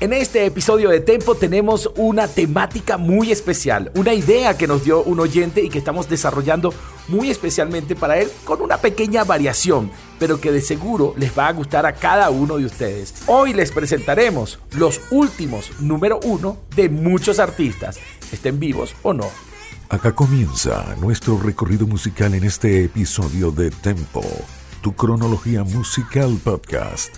En este episodio de Tempo tenemos una temática muy especial, una idea que nos dio un oyente y que estamos desarrollando muy especialmente para él con una pequeña variación, pero que de seguro les va a gustar a cada uno de ustedes. Hoy les presentaremos los últimos número uno de muchos artistas, estén vivos o no. Acá comienza nuestro recorrido musical en este episodio de Tempo, tu cronología musical podcast.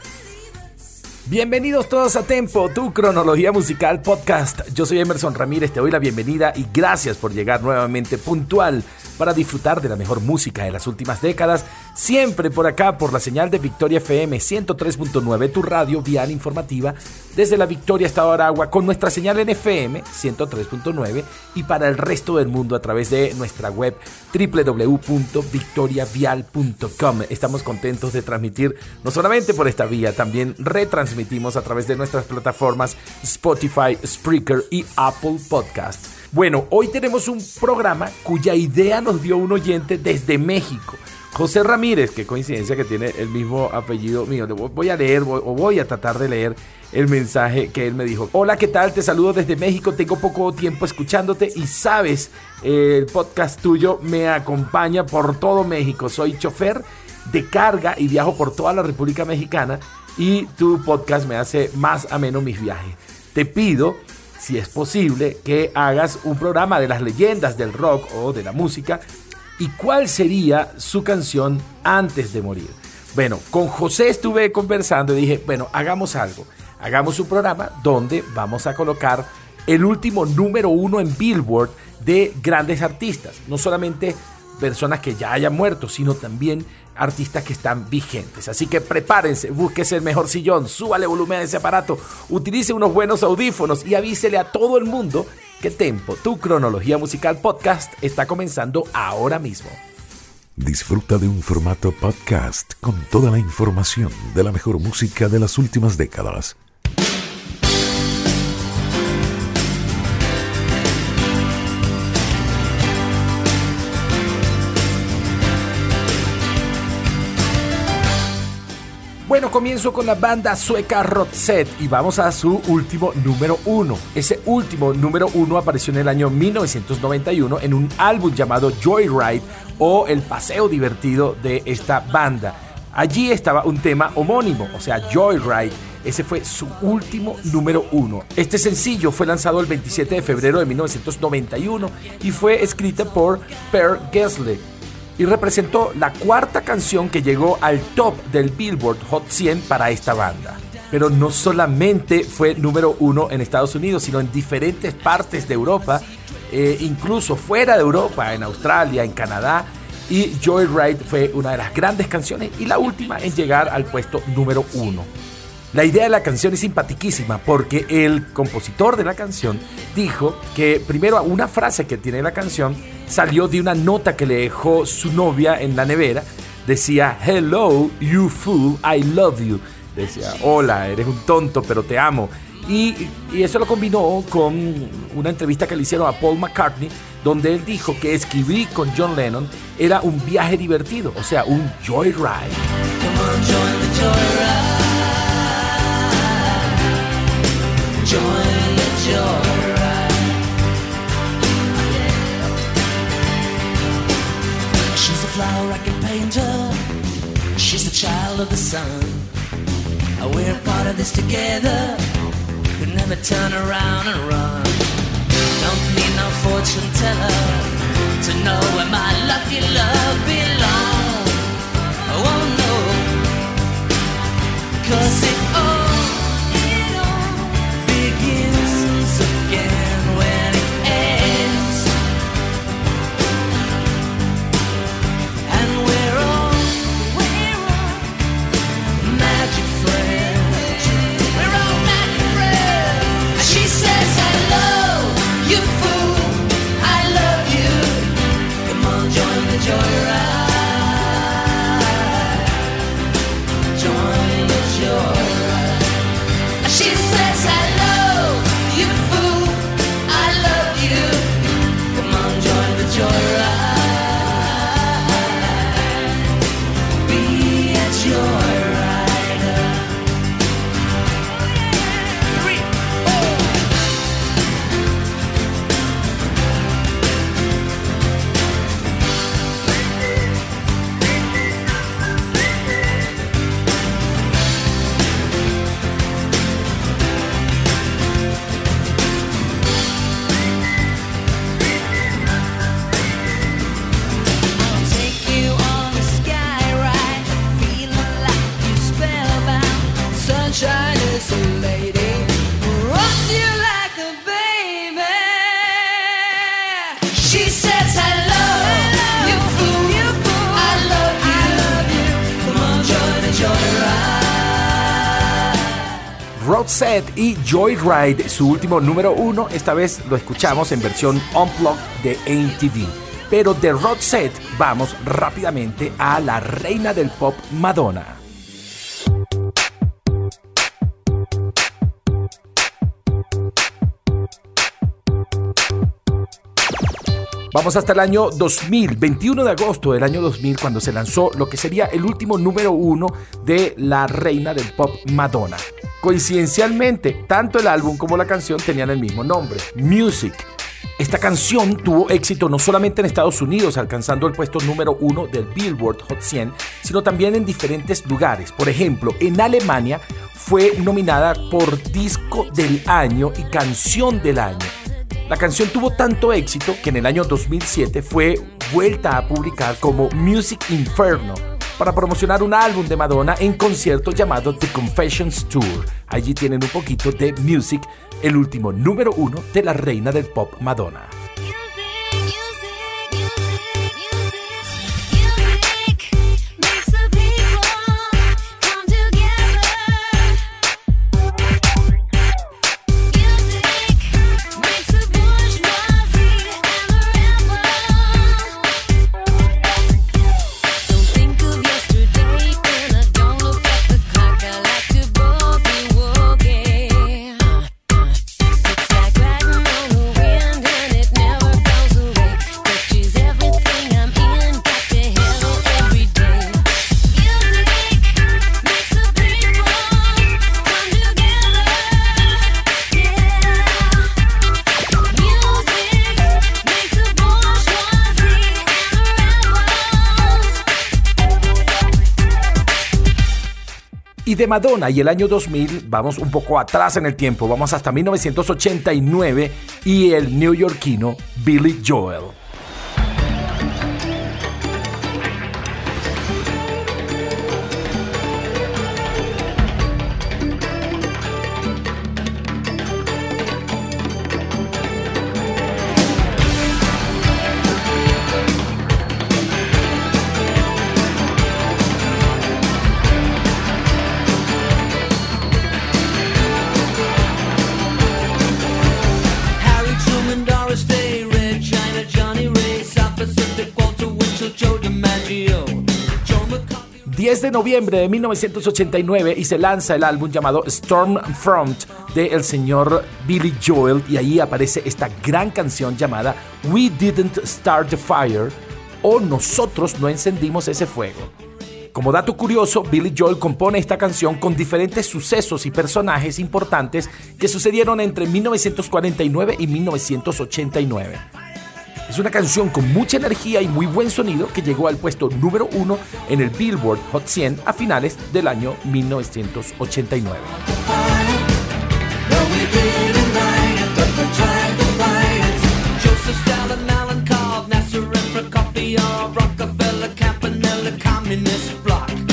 Bienvenidos todos a Tempo, tu cronología musical podcast. Yo soy Emerson Ramírez, te doy la bienvenida y gracias por llegar nuevamente puntual para disfrutar de la mejor música de las últimas décadas, siempre por acá por la señal de Victoria FM 103.9, tu radio vial informativa desde la Victoria Estado Aragua con nuestra señal en FM 103.9 y para el resto del mundo a través de nuestra web www.victoriavial.com. Estamos contentos de transmitir no solamente por esta vía, también retransmitimos a través de nuestras plataformas Spotify, Spreaker y Apple Podcasts. Bueno, hoy tenemos un programa cuya idea nos dio un oyente desde México. José Ramírez, qué coincidencia que tiene el mismo apellido mío. Voy a leer o voy a tratar de leer el mensaje que él me dijo. Hola, ¿qué tal? Te saludo desde México. Tengo poco tiempo escuchándote y sabes, el podcast tuyo me acompaña por todo México. Soy chofer de carga y viajo por toda la República Mexicana y tu podcast me hace más ameno mis viajes. Te pido si es posible, que hagas un programa de las leyendas del rock o de la música y cuál sería su canción antes de morir. Bueno, con José estuve conversando y dije, bueno, hagamos algo. Hagamos un programa donde vamos a colocar el último número uno en Billboard de grandes artistas. No solamente personas que ya hayan muerto, sino también artistas que están vigentes. Así que prepárense, búsquese el mejor sillón, súbale volumen a ese aparato, utilice unos buenos audífonos y avísele a todo el mundo que Tempo, tu cronología musical podcast, está comenzando ahora mismo. Disfruta de un formato podcast con toda la información de la mejor música de las últimas décadas. Bueno, comienzo con la banda sueca Roxette y vamos a su último número uno. Ese último número uno apareció en el año 1991 en un álbum llamado Joyride o El Paseo Divertido de esta banda. Allí estaba un tema homónimo, o sea, Joyride. Ese fue su último número uno. Este sencillo fue lanzado el 27 de febrero de 1991 y fue escrita por Per Gessle y representó la cuarta canción que llegó al top del Billboard Hot 100 para esta banda. Pero no solamente fue número uno en Estados Unidos, sino en diferentes partes de Europa, eh, incluso fuera de Europa, en Australia, en Canadá. Y Joyride fue una de las grandes canciones y la última en llegar al puesto número uno. La idea de la canción es simpatiquísima porque el compositor de la canción dijo que primero una frase que tiene la canción salió de una nota que le dejó su novia en la nevera. Decía, hello, you fool, I love you. Decía, hola, eres un tonto, pero te amo. Y, y, eso lo combinó con una entrevista que le hicieron a Paul McCartney, donde él dijo que escribir con John Lennon era un viaje divertido, o sea, un joyride. join the joyride. Flower I can paint her. She's the child of the sun. We're part of this together. Could never turn around and run. Don't need no fortune teller to know where my lucky love belongs. Oh cause it all. Joyride, su último número uno. Esta vez lo escuchamos en versión unplugged de ATV. Pero de Road Set vamos rápidamente a la reina del pop Madonna. Vamos hasta el año 2000, 21 de agosto del año 2000, cuando se lanzó lo que sería el último número uno de la reina del pop Madonna. Coincidencialmente, tanto el álbum como la canción tenían el mismo nombre, Music. Esta canción tuvo éxito no solamente en Estados Unidos, alcanzando el puesto número uno del Billboard Hot 100, sino también en diferentes lugares. Por ejemplo, en Alemania fue nominada por Disco del Año y Canción del Año la canción tuvo tanto éxito que en el año 2007 fue vuelta a publicar como Music Inferno para promocionar un álbum de Madonna en concierto llamado The Confessions Tour. Allí tienen un poquito de Music, el último número uno de la reina del pop Madonna. Madonna y el año 2000, vamos un poco atrás en el tiempo, vamos hasta 1989 y el neoyorquino Billy Joel. 10 de noviembre de 1989 y se lanza el álbum llamado Stormfront de el señor Billy Joel y ahí aparece esta gran canción llamada We Didn't Start the Fire o Nosotros no encendimos ese fuego. Como dato curioso, Billy Joel compone esta canción con diferentes sucesos y personajes importantes que sucedieron entre 1949 y 1989. Es una canción con mucha energía y muy buen sonido que llegó al puesto número uno en el Billboard Hot 100 a finales del año 1989. el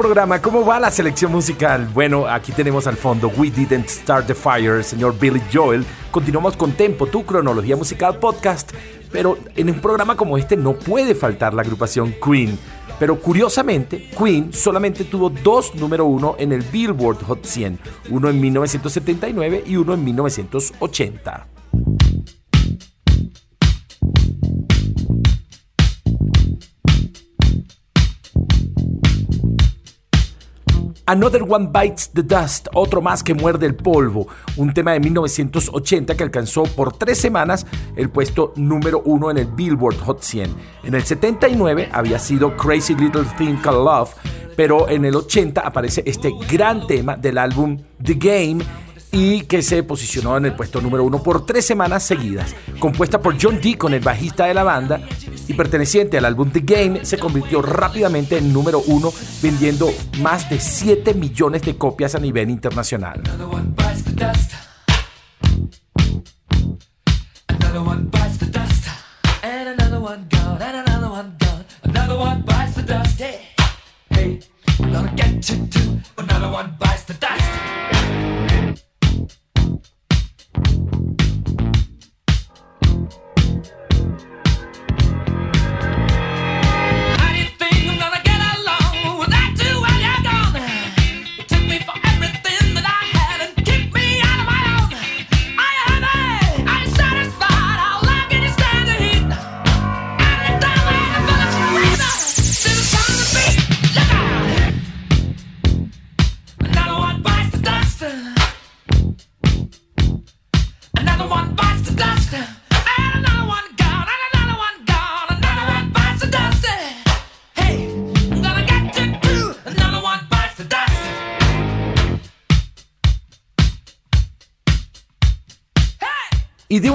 programa? ¿Cómo va la selección musical? Bueno, aquí tenemos al fondo We Didn't Start the Fire, señor Billy Joel. Continuamos con Tempo, tu cronología musical podcast. Pero en un programa como este no puede faltar la agrupación Queen. Pero curiosamente, Queen solamente tuvo dos número uno en el Billboard Hot 100, uno en 1979 y uno en 1980. Another One Bites the Dust, otro más que muerde el polvo, un tema de 1980 que alcanzó por tres semanas el puesto número uno en el Billboard Hot 100. En el 79 había sido Crazy Little Thing Called Love, pero en el 80 aparece este gran tema del álbum The Game y que se posicionó en el puesto número uno por tres semanas seguidas. Compuesta por John Deacon, el bajista de la banda, y perteneciente al álbum The Game, se convirtió rápidamente en número uno, vendiendo más de 7 millones de copias a nivel internacional. Y de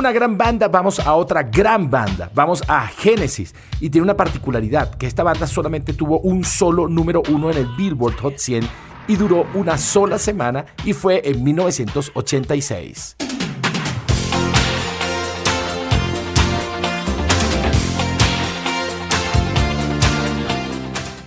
una gran banda vamos a otra gran banda, vamos a Genesis. Y tiene una particularidad, que esta banda solamente tuvo un solo número uno en el Billboard Hot 100 y duró una sola semana y fue en 1986.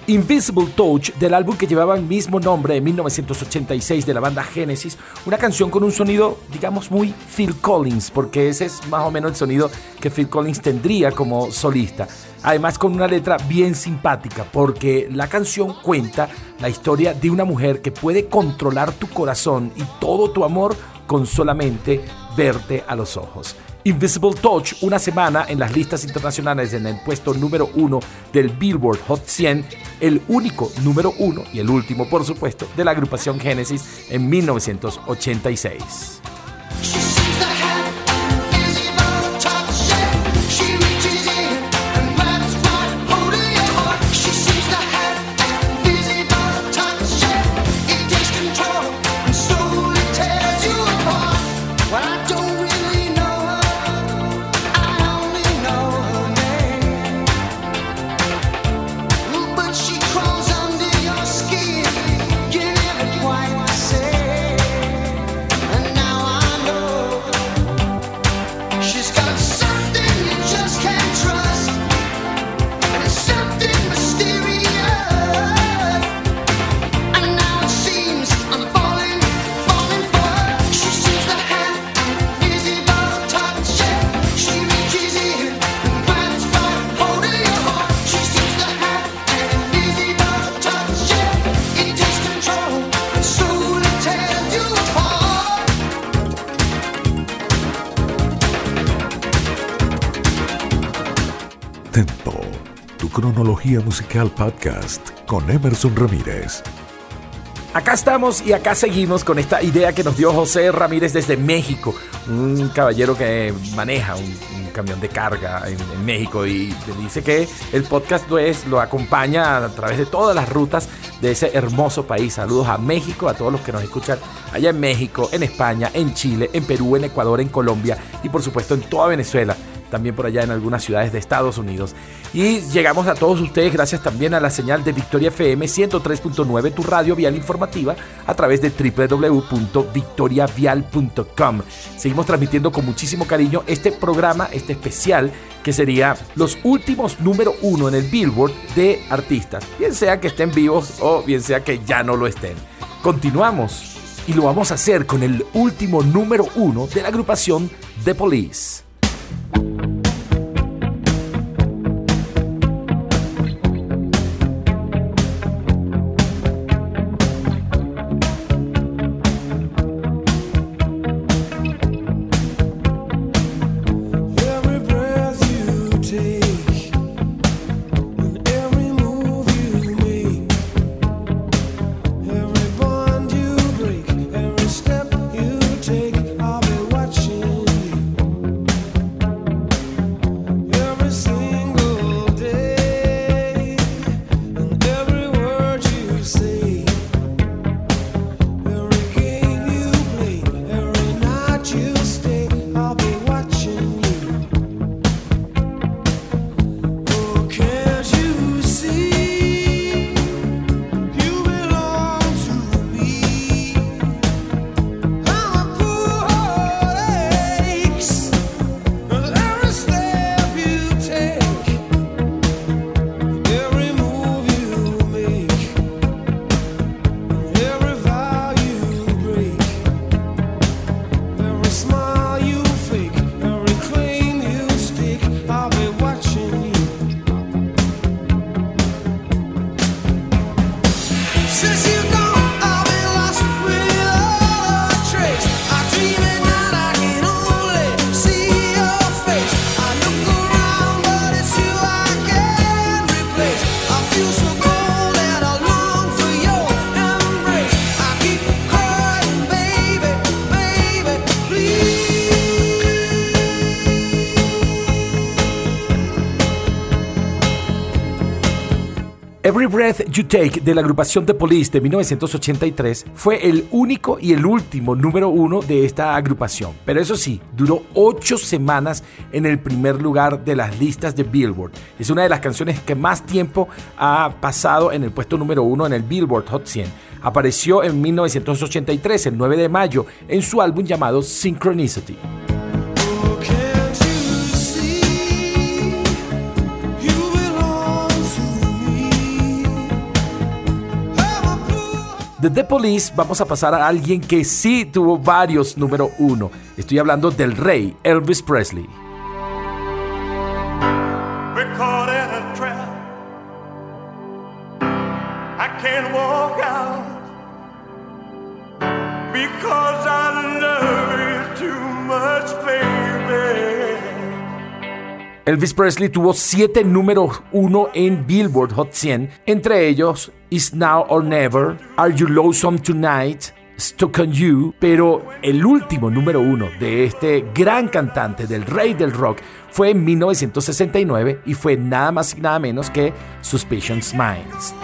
Invisible Touch del álbum que llevaba el mismo nombre de 1986 de la banda Genesis, una canción con un sonido, digamos, muy Phil Collins, porque ese es más o menos el sonido que Phil Collins tendría como solista. Además con una letra bien simpática, porque la canción cuenta la historia de una mujer que puede controlar tu corazón y todo tu amor con solamente verte a los ojos. Invisible Touch una semana en las listas internacionales en el puesto número uno del Billboard Hot 100, el único número uno y el último, por supuesto, de la agrupación Genesis en 1986. don't Musical Podcast con Emerson Ramírez. Acá estamos y acá seguimos con esta idea que nos dio José Ramírez desde México, un caballero que maneja un, camión de carga en, México y dice que el podcast lo, es, lo acompaña a través de todas las rutas de ese hermoso país. Saludos a México, a todos los que nos escuchan allá en México, en España, en Chile, en Perú, en Ecuador, en Colombia y por supuesto en toda Venezuela también por allá en algunas ciudades de Estados Unidos. Y llegamos a todos ustedes gracias también a la señal de Victoria FM 103.9, tu radio vial informativa, a través de www.victoriavial.com. Seguimos transmitiendo con muchísimo cariño este programa, este especial, que sería los últimos número uno en el Billboard de artistas, bien sea que estén vivos o bien sea que ya no lo estén. Continuamos y lo vamos a hacer con el último número uno de la agrupación The Police. Breath You Take de la agrupación The Police de 1983 fue el único y el último número uno de esta agrupación. Pero eso sí, duró ocho semanas en el primer lugar de las listas de Billboard. Es una de las canciones que más tiempo ha pasado en el puesto número uno en el Billboard Hot 100. Apareció en 1983, el 9 de mayo, en su álbum llamado Synchronicity. De The Police vamos a pasar a alguien que sí tuvo varios número uno. Estoy hablando del rey Elvis Presley. Elvis Presley tuvo siete números uno en Billboard Hot 100, entre ellos Is Now or Never, Are You Lonesome Tonight, Stuck on You, pero el último número uno de este gran cantante del rey del rock fue en 1969 y fue nada más y nada menos que Suspicious Minds.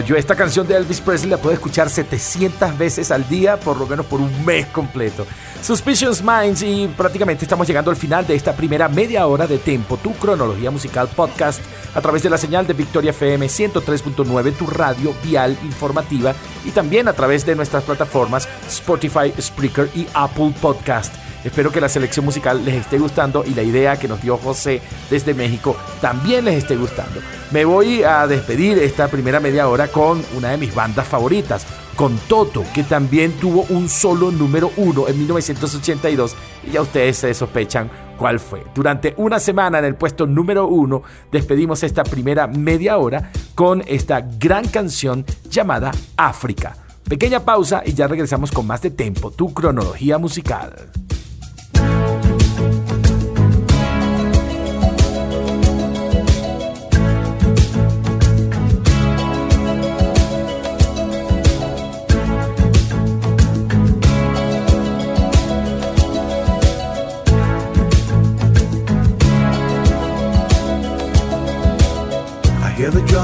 Yo esta canción de Elvis Presley la puedo escuchar 700 veces al día, por lo menos por un mes completo. Suspicious Minds y prácticamente estamos llegando al final de esta primera media hora de Tempo, tu cronología musical podcast a través de la señal de Victoria FM 103.9, tu radio vial informativa y también a través de nuestras plataformas Spotify, Spreaker y Apple Podcast. Espero que la selección musical les esté gustando y la idea que nos dio José desde México también les esté gustando. Me voy a despedir esta primera media hora con una de mis bandas favoritas, con Toto, que también tuvo un solo número uno en 1982 y ya ustedes se sospechan cuál fue. Durante una semana en el puesto número uno despedimos esta primera media hora con esta gran canción llamada África. Pequeña pausa y ya regresamos con más de Tempo, tu cronología musical.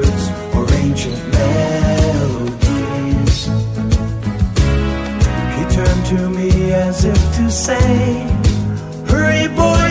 or ancient melodies. He turned to me as if to say, Hurry, boy,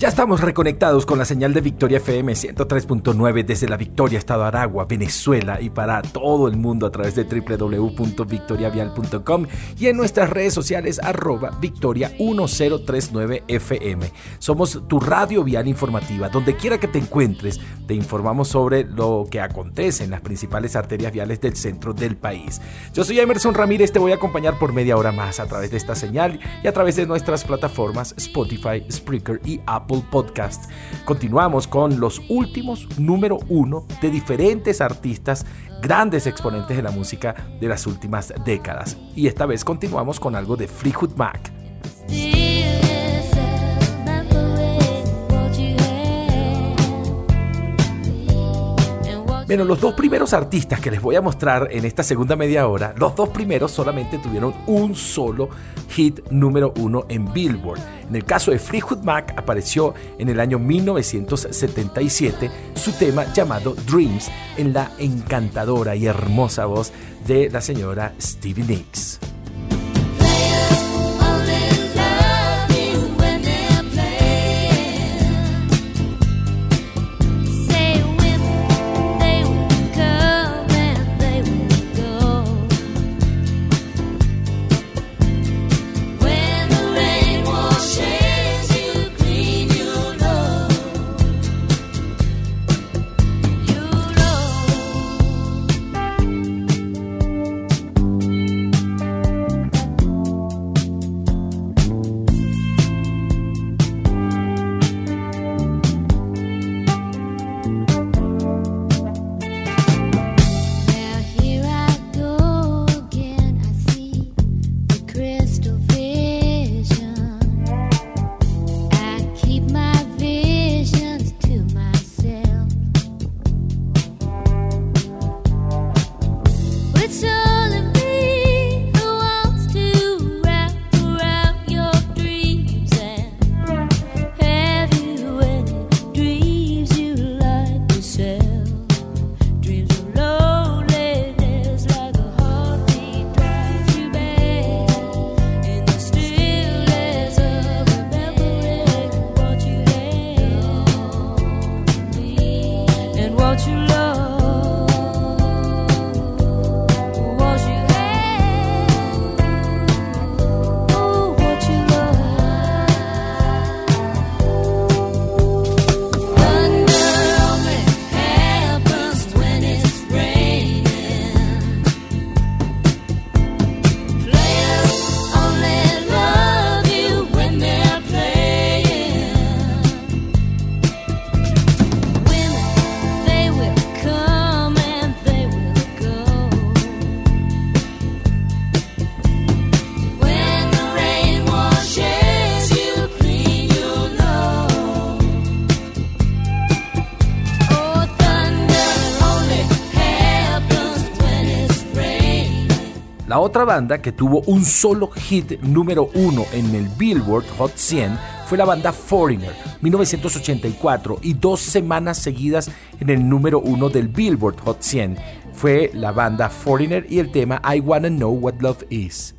Ya estamos reconectados con la señal de Victoria FM 103.9 desde la Victoria, Estado Aragua, Venezuela y para todo el mundo a través de www.victoriavial.com y en nuestras redes sociales arroba victoria 1039 FM. Somos tu radio vial informativa. Donde quiera que te encuentres, te informamos sobre lo que acontece en las principales arterias viales del centro del país. Yo soy Emerson Ramírez, te voy a acompañar por media hora más a través de esta señal y a través de nuestras plataformas Spotify, Spreaker y Apple Podcast. Continuamos con los últimos número uno de diferentes artistas, grandes exponentes de la música de las últimas décadas. Y esta vez continuamos con algo de Fleetwood Mac. Bueno, los dos primeros artistas que les voy a mostrar en esta segunda media hora, los dos primeros solamente tuvieron un solo hit número uno en Billboard. En el caso de Fleetwood Mac apareció en el año 1977 su tema llamado Dreams en la encantadora y hermosa voz de la señora Stevie Nicks. Otra banda que tuvo un solo hit número uno en el Billboard Hot 100 fue la banda Foreigner, 1984, y dos semanas seguidas en el número uno del Billboard Hot 100 fue la banda Foreigner y el tema I Wanna Know What Love Is.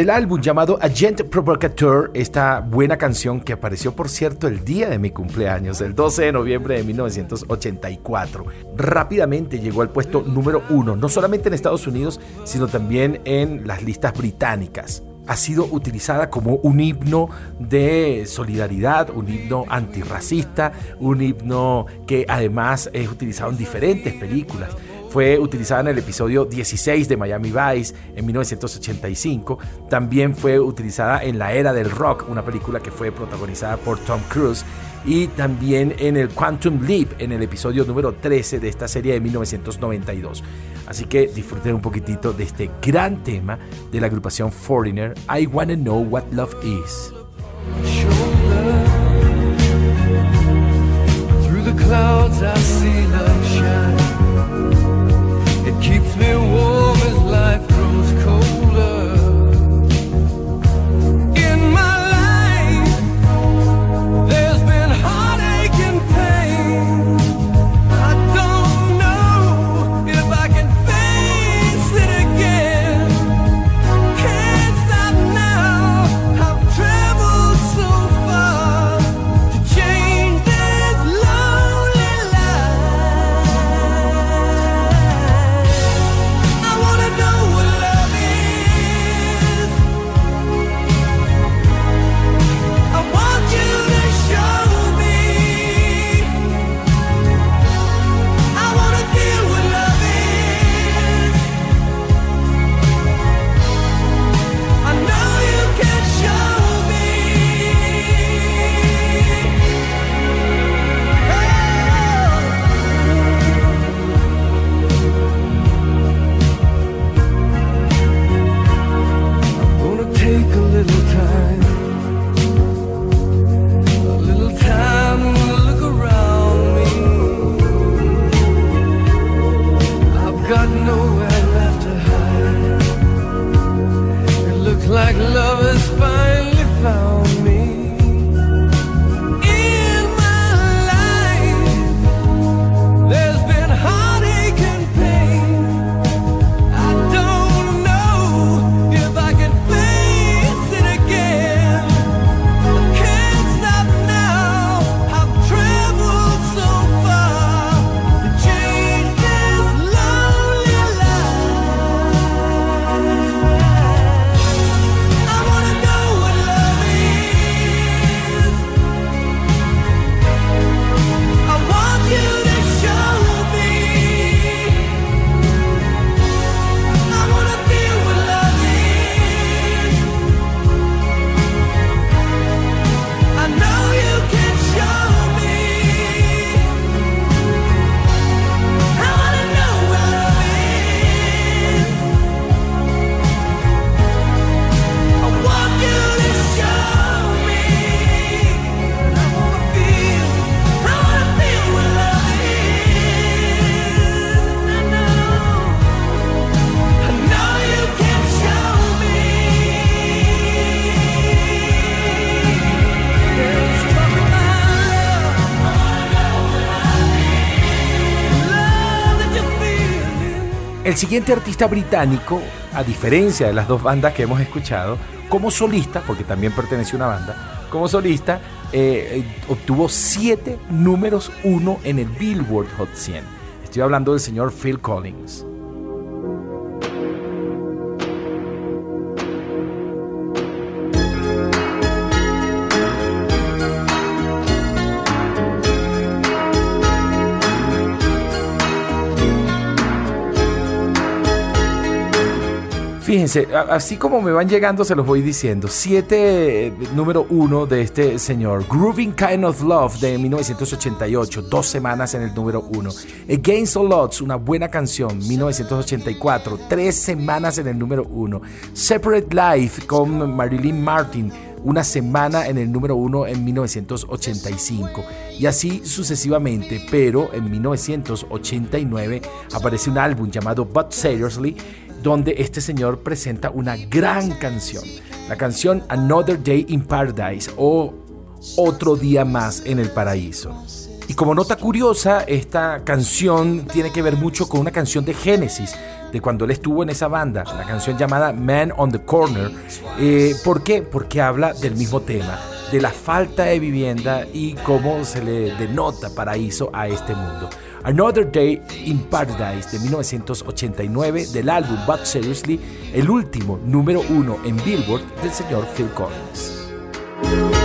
Del álbum llamado Agent Provocateur, esta buena canción que apareció por cierto el día de mi cumpleaños, el 12 de noviembre de 1984. Rápidamente llegó al puesto número uno, no solamente en Estados Unidos, sino también en las listas británicas ha sido utilizada como un himno de solidaridad, un himno antirracista, un himno que además es utilizado en diferentes películas. Fue utilizada en el episodio 16 de Miami Vice en 1985. También fue utilizada en La Era del Rock, una película que fue protagonizada por Tom Cruise. Y también en el Quantum Leap, en el episodio número 13 de esta serie de 1992. Así que disfruten un poquitito de este gran tema de la agrupación Foreigner, I Wanna Know What Love Is. clouds I El siguiente artista británico, a diferencia de las dos bandas que hemos escuchado, como solista, porque también perteneció a una banda, como solista, eh, obtuvo siete números uno en el Billboard Hot 100. Estoy hablando del señor Phil Collins. Fíjense, así como me van llegando, se los voy diciendo. Siete, eh, número uno de este señor. Grooving Kind of Love de 1988, dos semanas en el número uno. Against All Odds, una buena canción, 1984, tres semanas en el número uno. Separate Life con Marilyn Martin, una semana en el número uno en 1985 y así sucesivamente, pero en 1989 aparece un álbum llamado But Seriously donde este señor presenta una gran canción, la canción Another Day in Paradise o Otro día más en el paraíso. Y como nota curiosa, esta canción tiene que ver mucho con una canción de Genesis, de cuando él estuvo en esa banda, la canción llamada Man on the Corner. Eh, ¿Por qué? Porque habla del mismo tema, de la falta de vivienda y cómo se le denota paraíso a este mundo. Another Day in Paradise de 1989 del álbum But Seriously, el último número uno en Billboard del señor Phil Collins.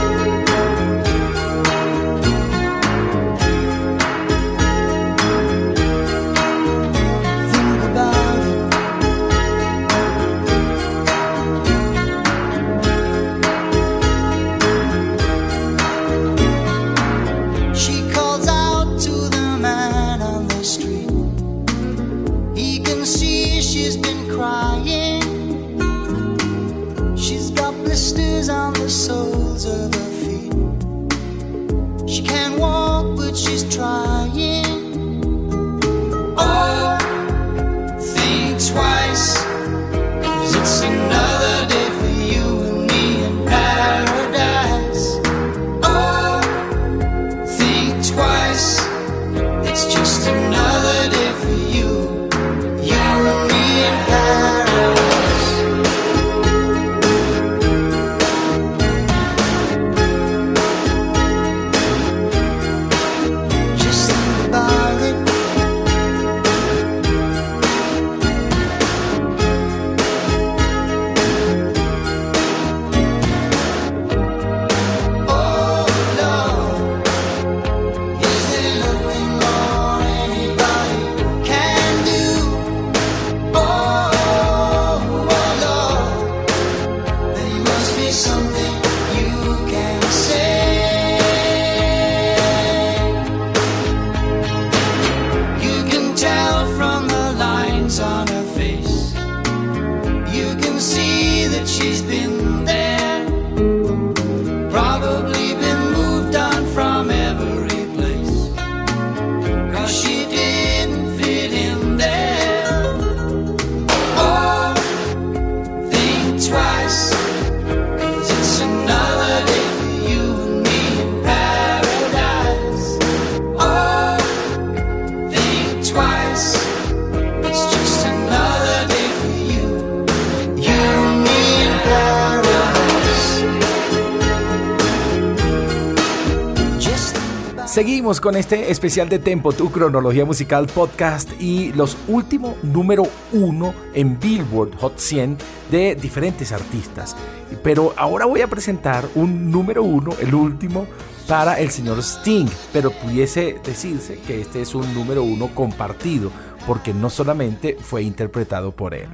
Con este especial de Tempo, tu cronología musical podcast y los últimos número uno en Billboard Hot 100 de diferentes artistas. Pero ahora voy a presentar un número uno, el último, para el señor Sting. Pero pudiese decirse que este es un número uno compartido, porque no solamente fue interpretado por él.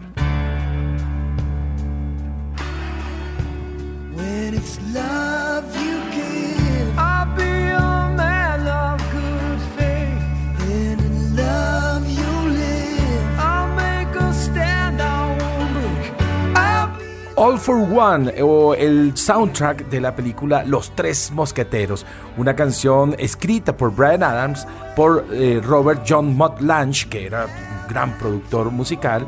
All for One o el soundtrack de la película Los Tres Mosqueteros, una canción escrita por Brian Adams, por eh, Robert John Mott Lange, que era un gran productor musical,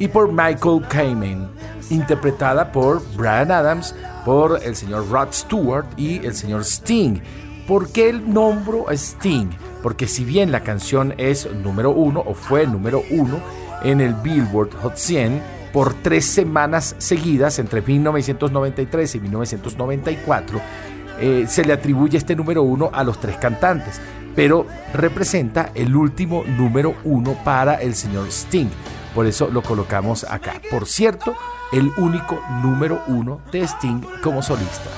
y por Michael Kamen, interpretada por Brian Adams, por el señor Rod Stewart y el señor Sting. ¿Por qué el nombro Sting? Porque si bien la canción es número uno o fue número uno en el Billboard Hot 100, por tres semanas seguidas, entre 1993 y 1994, eh, se le atribuye este número uno a los tres cantantes, pero representa el último número uno para el señor Sting. Por eso lo colocamos acá. Por cierto, el único número uno de Sting como solista.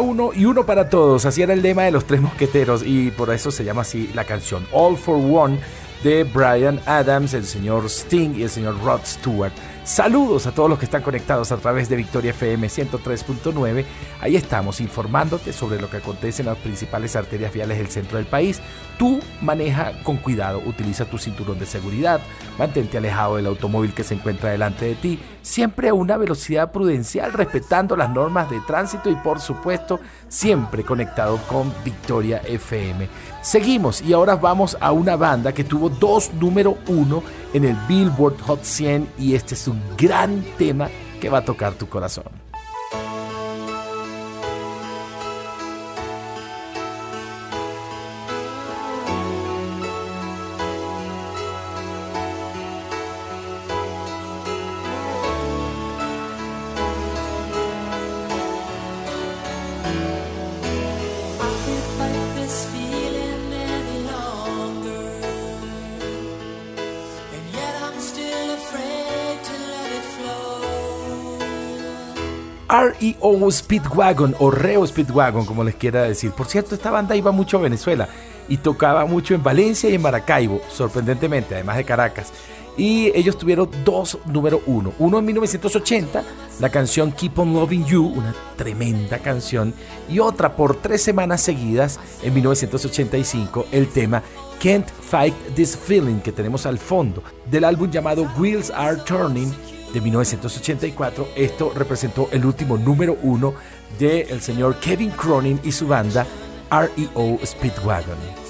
Uno y uno para todos. Así era el lema de los tres mosqueteros y por eso se llama así la canción All for One de Brian Adams, el señor Sting y el señor Rod Stewart. Saludos a todos los que están conectados a través de Victoria FM 103.9. Ahí estamos informándote sobre lo que acontece en las principales arterias viales del centro del país. Tú maneja con cuidado, utiliza tu cinturón de seguridad, mantente alejado del automóvil que se encuentra delante de ti, siempre a una velocidad prudencial, respetando las normas de tránsito y por supuesto siempre conectado con Victoria FM. Seguimos y ahora vamos a una banda que tuvo dos número uno en el Billboard Hot 100 y este es un gran tema que va a tocar tu corazón. REO Speedwagon o Reo Speedwagon, como les quiera decir. Por cierto, esta banda iba mucho a Venezuela y tocaba mucho en Valencia y en Maracaibo, sorprendentemente, además de Caracas. Y ellos tuvieron dos número uno. Uno en 1980, la canción Keep on Loving You, una tremenda canción. Y otra por tres semanas seguidas, en 1985, el tema Can't Fight This Feeling que tenemos al fondo, del álbum llamado Wheels Are Turning de 1984. Esto representó el último número uno del el señor Kevin Cronin y su banda REO Speedwagon.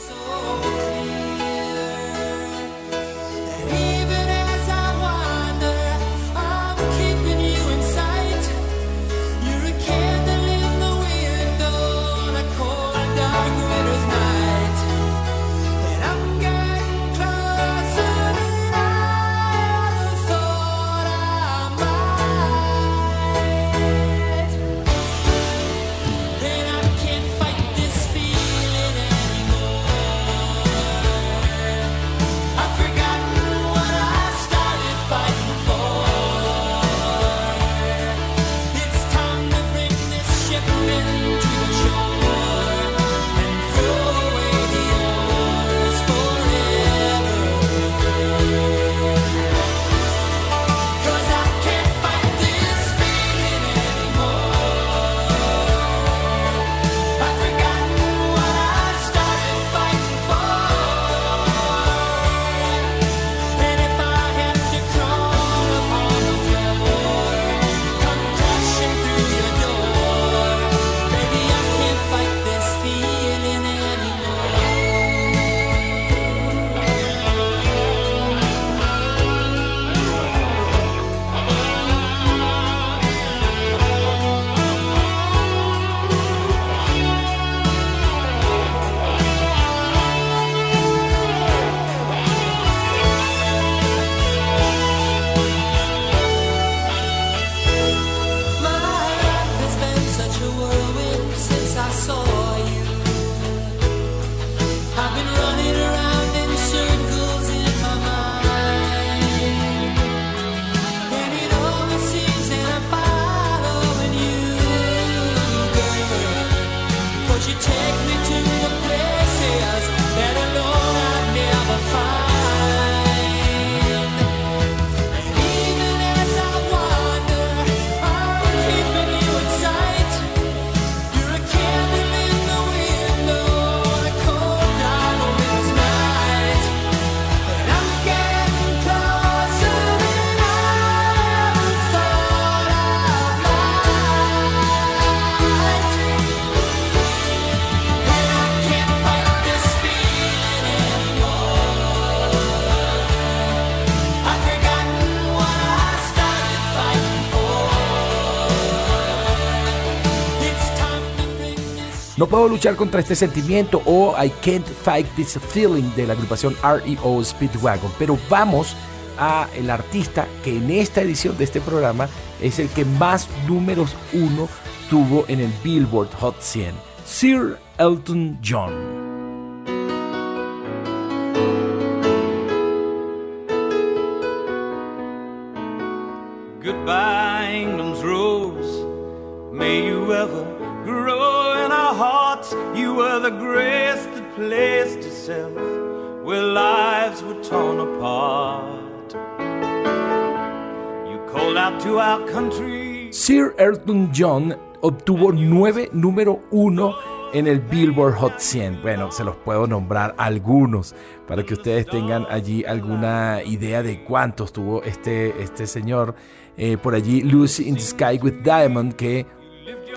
No puedo luchar contra este sentimiento o I can't fight this feeling de la agrupación REO Speedwagon. Pero vamos a el artista que en esta edición de este programa es el que más números uno tuvo en el Billboard Hot 100, Sir Elton John. The grace that placed itself where lives were torn apart. You called out to our country. Sir Elton John obtuvo nueve número uno en el Billboard Hot 100. Bueno, se los puedo nombrar algunos para que ustedes tengan allí alguna idea de cuántos tuvo este, este señor. Eh, por allí, Lucy in the Sky with Diamond, que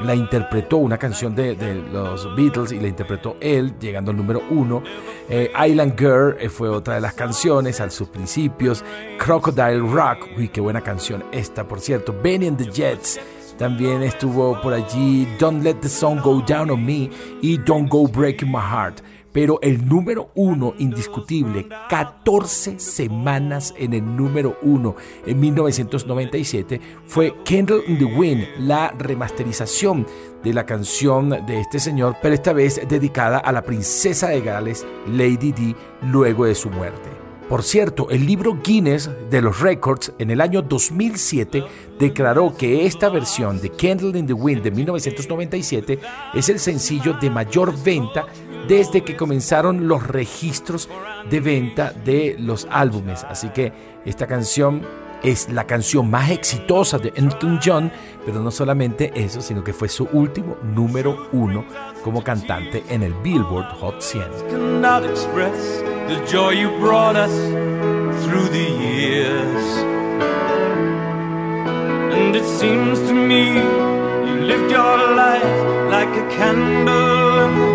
la interpretó una canción de, los Beatles y la interpretó él, llegando al número uno. Eh, Island Girl eh, fue otra de las canciones a sus principios. Crocodile Rock, uy, qué buena canción esta, por cierto. Benny and the Jets. También estuvo por allí Don't Let the Sun Go Down on Me y Don't Go Breaking My Heart. Pero el número uno indiscutible, 14 semanas en el número uno en 1997, fue Candle in the Wind, la remasterización de la canción de este señor, pero esta vez dedicada a la princesa de Gales, Lady Di, luego de su muerte. Por cierto, el libro Guinness de los Records en el año 2007 declaró que esta versión de Candle in the Wind de 1997 es el sencillo de mayor venta desde que comenzaron los registros de venta de los álbumes. Así que esta canción es la canción más exitosa de Elton John, pero no solamente eso, sino que fue su último número uno como cantante en el Billboard Hot 100. Cannot express the joy you brought us through the years. And it seems to me you lived your life like a candle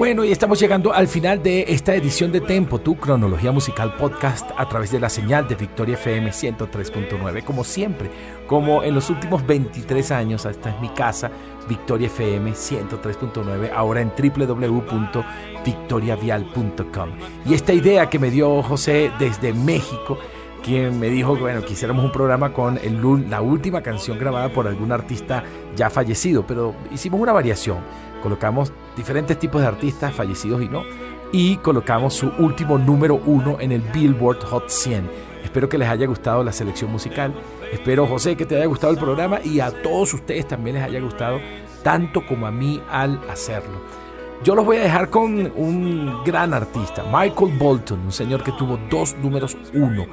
Bueno, y estamos llegando al final de esta edición de Tempo, tu cronología musical podcast a través de la señal de Victoria FM 103.9. Como siempre, como en los últimos 23 años, esta es mi casa, Victoria FM 103.9, ahora en www.victoriavial.com. Y esta idea que me dio José desde México, quien me dijo que bueno, quisiéramos un programa con el, la última canción grabada por algún artista ya fallecido, pero hicimos una variación colocamos diferentes tipos de artistas fallecidos y no, y colocamos su último número uno en el Billboard Hot 100. Espero que les haya gustado la selección musical. Espero, José, que te haya gustado el programa y a todos ustedes también les haya gustado, tanto como a mí al hacerlo. Yo los voy a dejar con un gran artista, Michael Bolton, un señor que tuvo dos números uno.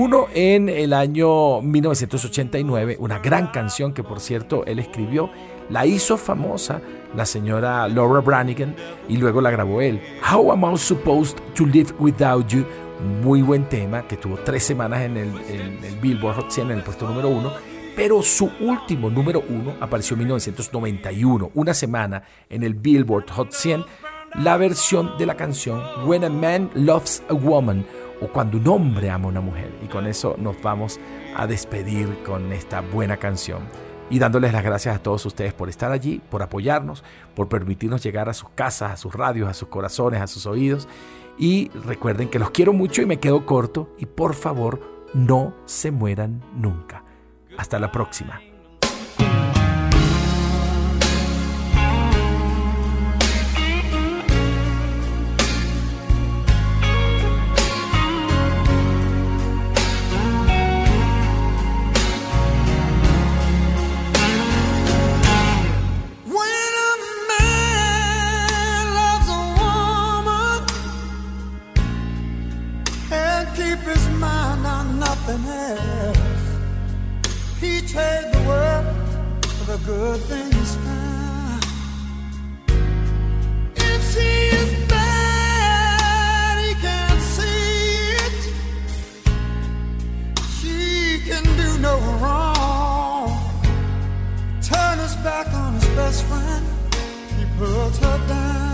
Uno en el año 1989, una gran canción que por cierto él escribió, la hizo famosa la señora Laura Branigan y luego la grabó él. How Am I Supposed to Live Without You? Muy buen tema que tuvo tres semanas en el, en el Billboard Hot 100 en el puesto número uno. Pero su último número uno apareció en 1991, una semana en el Billboard Hot 100, la versión de la canción When a Man Loves a Woman o Cuando un hombre ama a una mujer. Y con eso nos vamos a despedir con esta buena canción y dándoles las gracias a todos ustedes por estar allí, por apoyarnos, por permitirnos llegar a sus casas, a sus radios, a sus corazones, a sus oídos. Y recuerden que los quiero mucho y me quedo corto y por favor no se mueran nunca. Hasta la próxima. Keep his mind on nothing else, he trade the world for the good things found. If she is bad, he can't see it. She can do no wrong turn his back on his best friend, he puts her down.